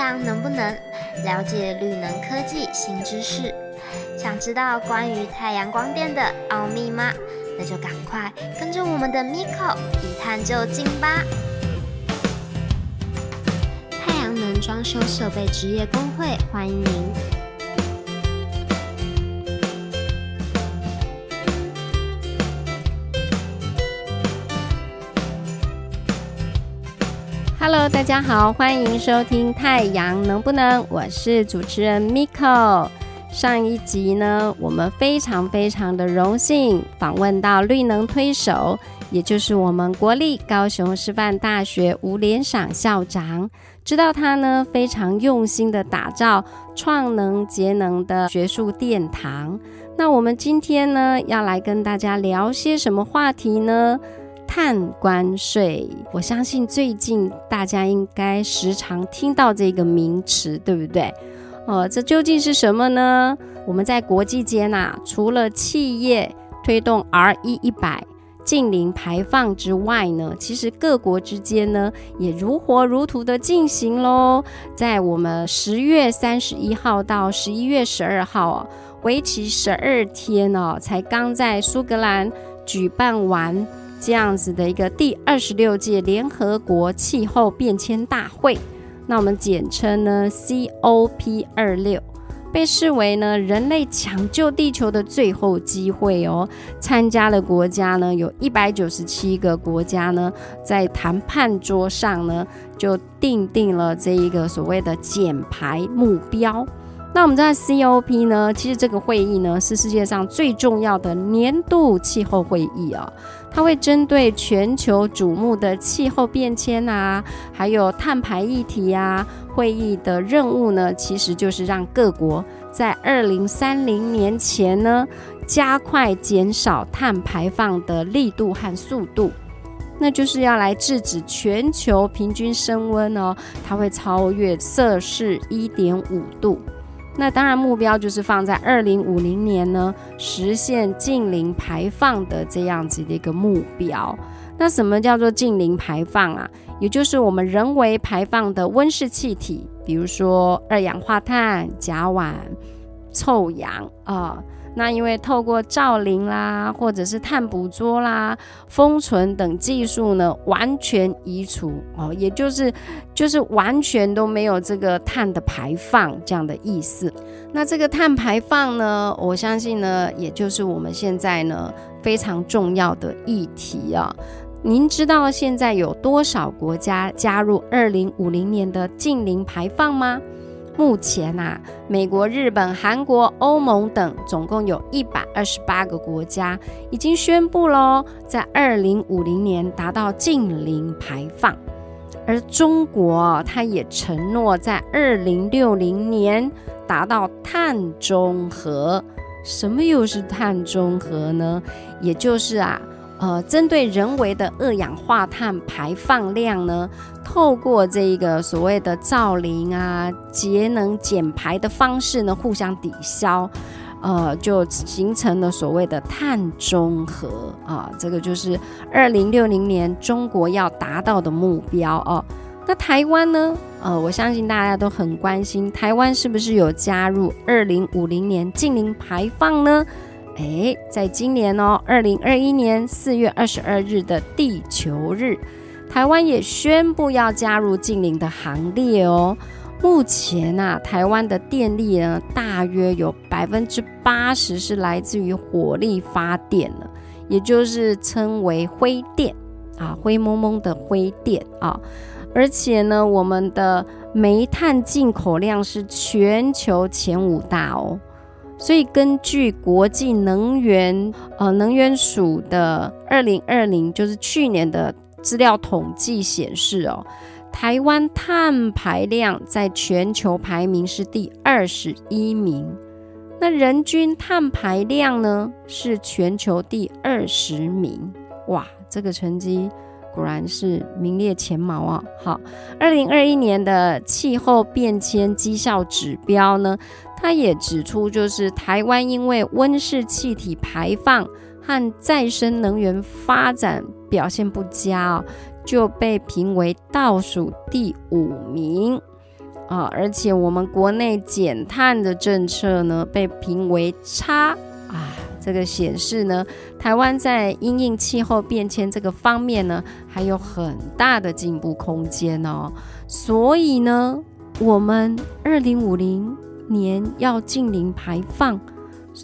阳能不能了解绿能科技新知识？想知道关于太阳光电的奥秘吗？那就赶快跟着我们的 Miko 一探究竟吧！太阳能装修设备职业工会欢迎您。Hello，大家好，欢迎收听《太阳能不能》，我是主持人 Miko。上一集呢，我们非常非常的荣幸访问到绿能推手，也就是我们国立高雄师范大学吴连赏校长。知道他呢非常用心的打造创能节能的学术殿堂。那我们今天呢要来跟大家聊些什么话题呢？碳关税，我相信最近大家应该时常听到这个名词，对不对？哦，这究竟是什么呢？我们在国际间呐，除了企业推动 R E 一百近零排放之外呢，其实各国之间呢也如火如荼的进行喽。在我们十月三十一号到十一月十二号，为期十二天哦，才刚在苏格兰举办完。这样子的一个第二十六届联合国气候变迁大会，那我们简称呢 COP 二六，被视为呢人类抢救地球的最后机会哦。参加的国家呢有一百九十七个国家呢，在谈判桌上呢就定定了这一个所谓的减排目标。那我们在 COP 呢，其实这个会议呢是世界上最重要的年度气候会议啊。它会针对全球瞩目的气候变迁啊，还有碳排议题啊，会议的任务呢，其实就是让各国在二零三零年前呢，加快减少碳排放的力度和速度，那就是要来制止全球平均升温哦，它会超越摄氏一点五度。那当然，目标就是放在二零五零年呢，实现近零排放的这样子的一个目标。那什么叫做近零排放啊？也就是我们人为排放的温室气体，比如说二氧化碳、甲烷、臭氧啊。那因为透过造林啦，或者是碳捕捉啦、封存等技术呢，完全移除哦，也就是就是完全都没有这个碳的排放这样的意思。那这个碳排放呢，我相信呢，也就是我们现在呢非常重要的议题啊。您知道现在有多少国家加入二零五零年的近零排放吗？目前啊，美国、日本、韩国、欧盟等总共有一百二十八个国家已经宣布喽，在二零五零年达到近零排放。而中国，它也承诺在二零六零年达到碳中和。什么又是碳中和呢？也就是啊。呃，针对人为的二氧化碳排放量呢，透过这一个所谓的造林啊、节能减排的方式呢，互相抵消，呃，就形成了所谓的碳中和啊。这个就是二零六零年中国要达到的目标哦。那台湾呢？呃，我相信大家都很关心，台湾是不是有加入二零五零年净零排放呢？哎，在今年哦，二零二一年四月二十二日的地球日，台湾也宣布要加入近零的行列哦。目前啊，台湾的电力呢，大约有百分之八十是来自于火力发电的，也就是称为灰电啊，灰蒙蒙的灰电啊。而且呢，我们的煤炭进口量是全球前五大哦。所以，根据国际能源呃能源署的二零二零就是去年的资料统计显示哦，台湾碳排量在全球排名是第二十一名，那人均碳排量呢是全球第二十名，哇，这个成绩果然是名列前茅啊！好，二零二一年的气候变迁绩效指标呢？他也指出，就是台湾因为温室气体排放和再生能源发展表现不佳，就被评为倒数第五名。啊，而且我们国内减碳的政策呢被评为差啊，这个显示呢，台湾在因应气候变迁这个方面呢还有很大的进步空间哦。所以呢，我们二零五零年要净零排放，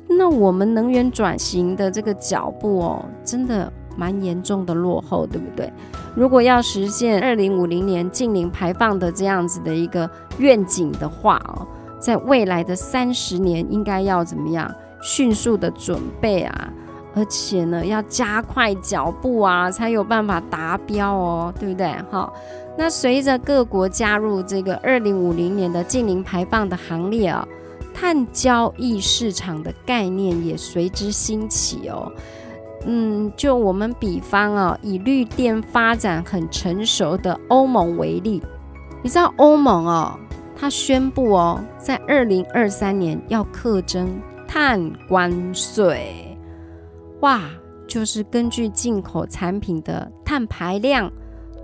那我们能源转型的这个脚步哦，真的。蛮严重的落后，对不对？如果要实现二零五零年净零排放的这样子的一个愿景的话哦，在未来的三十年应该要怎么样迅速的准备啊？而且呢，要加快脚步啊，才有办法达标哦，对不对？哈，那随着各国加入这个二零五零年的净零排放的行列啊，碳交易市场的概念也随之兴起哦。嗯，就我们比方啊，以绿电发展很成熟的欧盟为例，你知道欧盟哦，它宣布哦，在二零二三年要课征碳关税，哇，就是根据进口产品的碳排量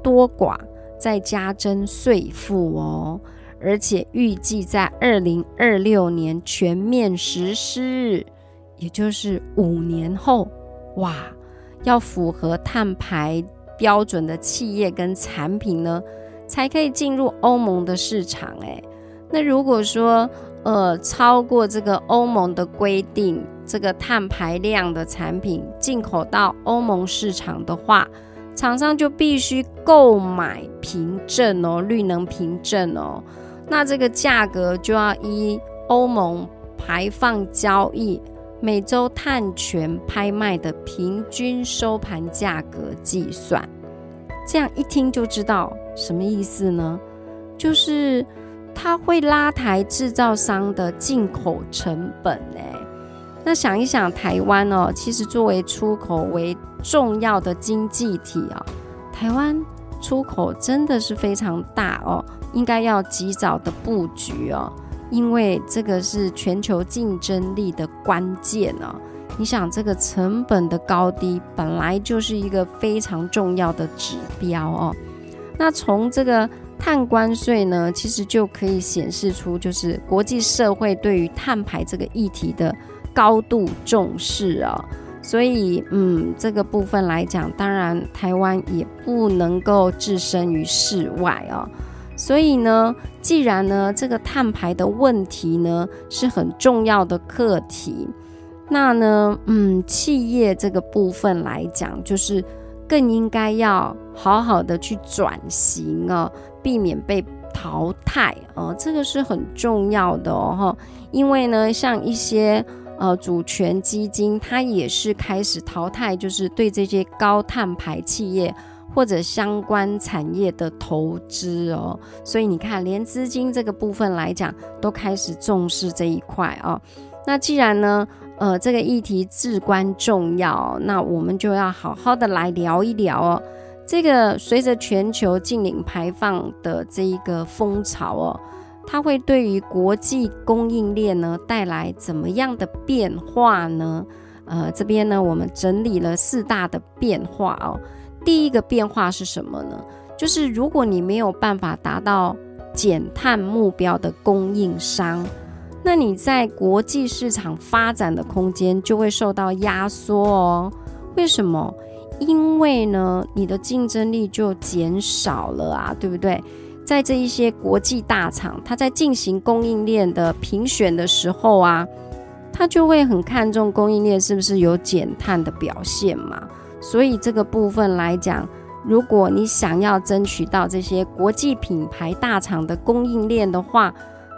多寡再加征税负哦，而且预计在二零二六年全面实施，也就是五年后。哇，要符合碳排标准的企业跟产品呢，才可以进入欧盟的市场。诶，那如果说呃超过这个欧盟的规定，这个碳排量的产品进口到欧盟市场的话，厂商就必须购买凭证哦，绿能凭证哦。那这个价格就要依欧盟排放交易。每周碳权拍卖的平均收盘价格计算，这样一听就知道什么意思呢？就是它会拉抬制造商的进口成本哎。那想一想，台湾哦，其实作为出口为重要的经济体啊，台湾出口真的是非常大哦，应该要及早的布局哦。因为这个是全球竞争力的关键啊！你想，这个成本的高低本来就是一个非常重要的指标哦。那从这个碳关税呢，其实就可以显示出，就是国际社会对于碳排这个议题的高度重视啊。所以，嗯，这个部分来讲，当然台湾也不能够置身于事外啊。所以呢，既然呢这个碳排的问题呢是很重要的课题，那呢，嗯，企业这个部分来讲，就是更应该要好好的去转型啊，避免被淘汰啊，这个是很重要的哦。因为呢，像一些呃主权基金，它也是开始淘汰，就是对这些高碳排企业。或者相关产业的投资哦，所以你看，连资金这个部分来讲，都开始重视这一块哦。那既然呢，呃，这个议题至关重要，那我们就要好好的来聊一聊哦。这个随着全球净零排放的这一个风潮哦，它会对于国际供应链呢带来怎么样的变化呢？呃，这边呢，我们整理了四大的变化哦。第一个变化是什么呢？就是如果你没有办法达到减碳目标的供应商，那你在国际市场发展的空间就会受到压缩哦。为什么？因为呢，你的竞争力就减少了啊，对不对？在这一些国际大厂，它在进行供应链的评选的时候啊，它就会很看重供应链是不是有减碳的表现嘛。所以这个部分来讲，如果你想要争取到这些国际品牌大厂的供应链的话，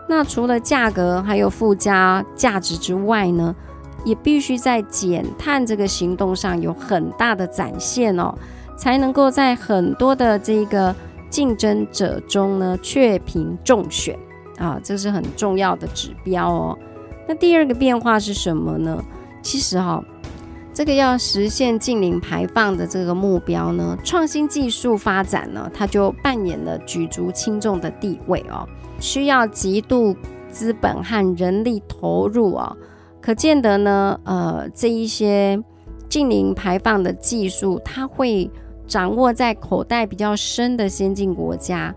那除了价格还有附加价值之外呢，也必须在减碳这个行动上有很大的展现哦，才能够在很多的这个竞争者中呢确评中选啊，这是很重要的指标哦。那第二个变化是什么呢？其实哈。这个要实现近零排放的这个目标呢，创新技术发展呢，它就扮演了举足轻重的地位哦。需要极度资本和人力投入哦，可见得呢，呃，这一些近零排放的技术，它会掌握在口袋比较深的先进国家，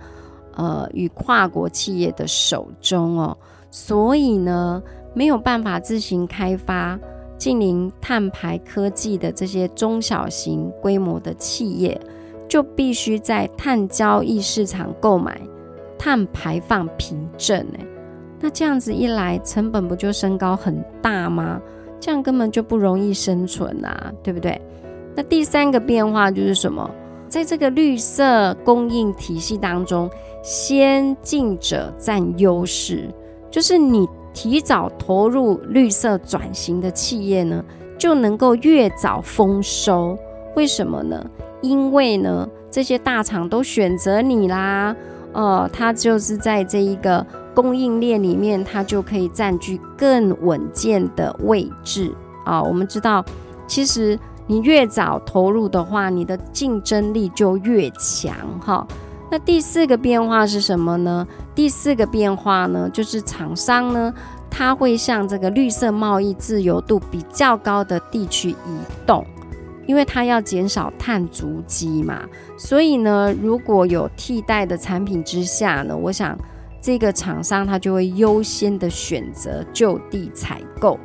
呃与跨国企业的手中哦，所以呢没有办法自行开发近零碳排科技的这些中小型规模的企业，就必须在碳交易市场购买碳排放凭证哎，那这样子一来，成本不就升高很大吗？这样根本就不容易生存啊，对不对？那第三个变化就是什么？在这个绿色供应体系当中，先进者占优势，就是你提早投入绿色转型的企业呢，就能够越早丰收。为什么呢？因为呢，这些大厂都选择你啦，呃，它就是在这一个。供应链里面，它就可以占据更稳健的位置啊。我们知道，其实你越早投入的话，你的竞争力就越强哈。那第四个变化是什么呢？第四个变化呢，就是厂商呢，它会向这个绿色贸易自由度比较高的地区移动，因为它要减少碳足迹嘛。所以呢，如果有替代的产品之下呢，我想。这个厂商他就会优先的选择就地采购，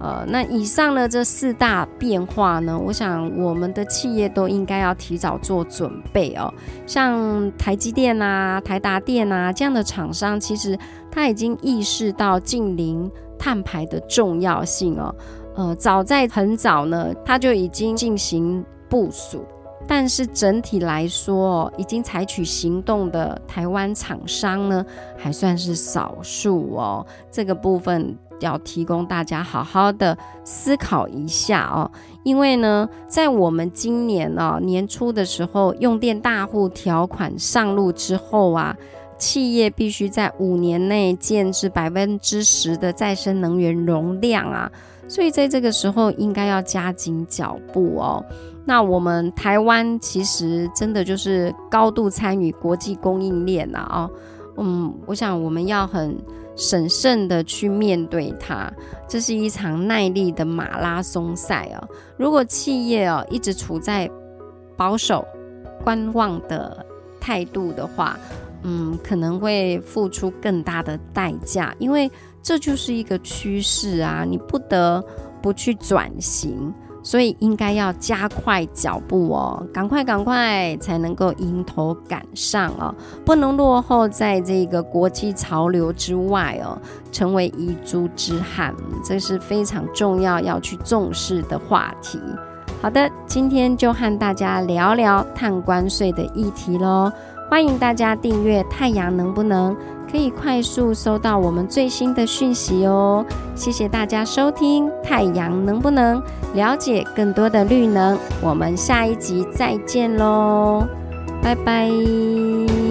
呃，那以上呢这四大变化呢，我想我们的企业都应该要提早做准备哦。像台积电啊、台达电啊这样的厂商，其实他已经意识到近零碳排的重要性哦，呃，早在很早呢，他就已经进行部署。但是整体来说，已经采取行动的台湾厂商呢，还算是少数哦。这个部分要提供大家好好的思考一下哦。因为呢，在我们今年呢年初的时候，用电大户条款上路之后啊，企业必须在五年内建置百分之十的再生能源容量啊，所以在这个时候应该要加紧脚步哦。那我们台湾其实真的就是高度参与国际供应链了啊，嗯，我想我们要很审慎的去面对它，这是一场耐力的马拉松赛啊。如果企业哦一直处在保守观望的态度的话，嗯，可能会付出更大的代价，因为这就是一个趋势啊，你不得不去转型。所以应该要加快脚步哦，赶快赶快才能够迎头赶上哦，不能落后在这个国际潮流之外哦，成为遗珠之憾，这是非常重要要去重视的话题。好的，今天就和大家聊聊碳关税的议题喽，欢迎大家订阅《太阳能不能》。可以快速收到我们最新的讯息哦！谢谢大家收听《太阳能不能了解更多的绿能》，我们下一集再见喽，拜拜。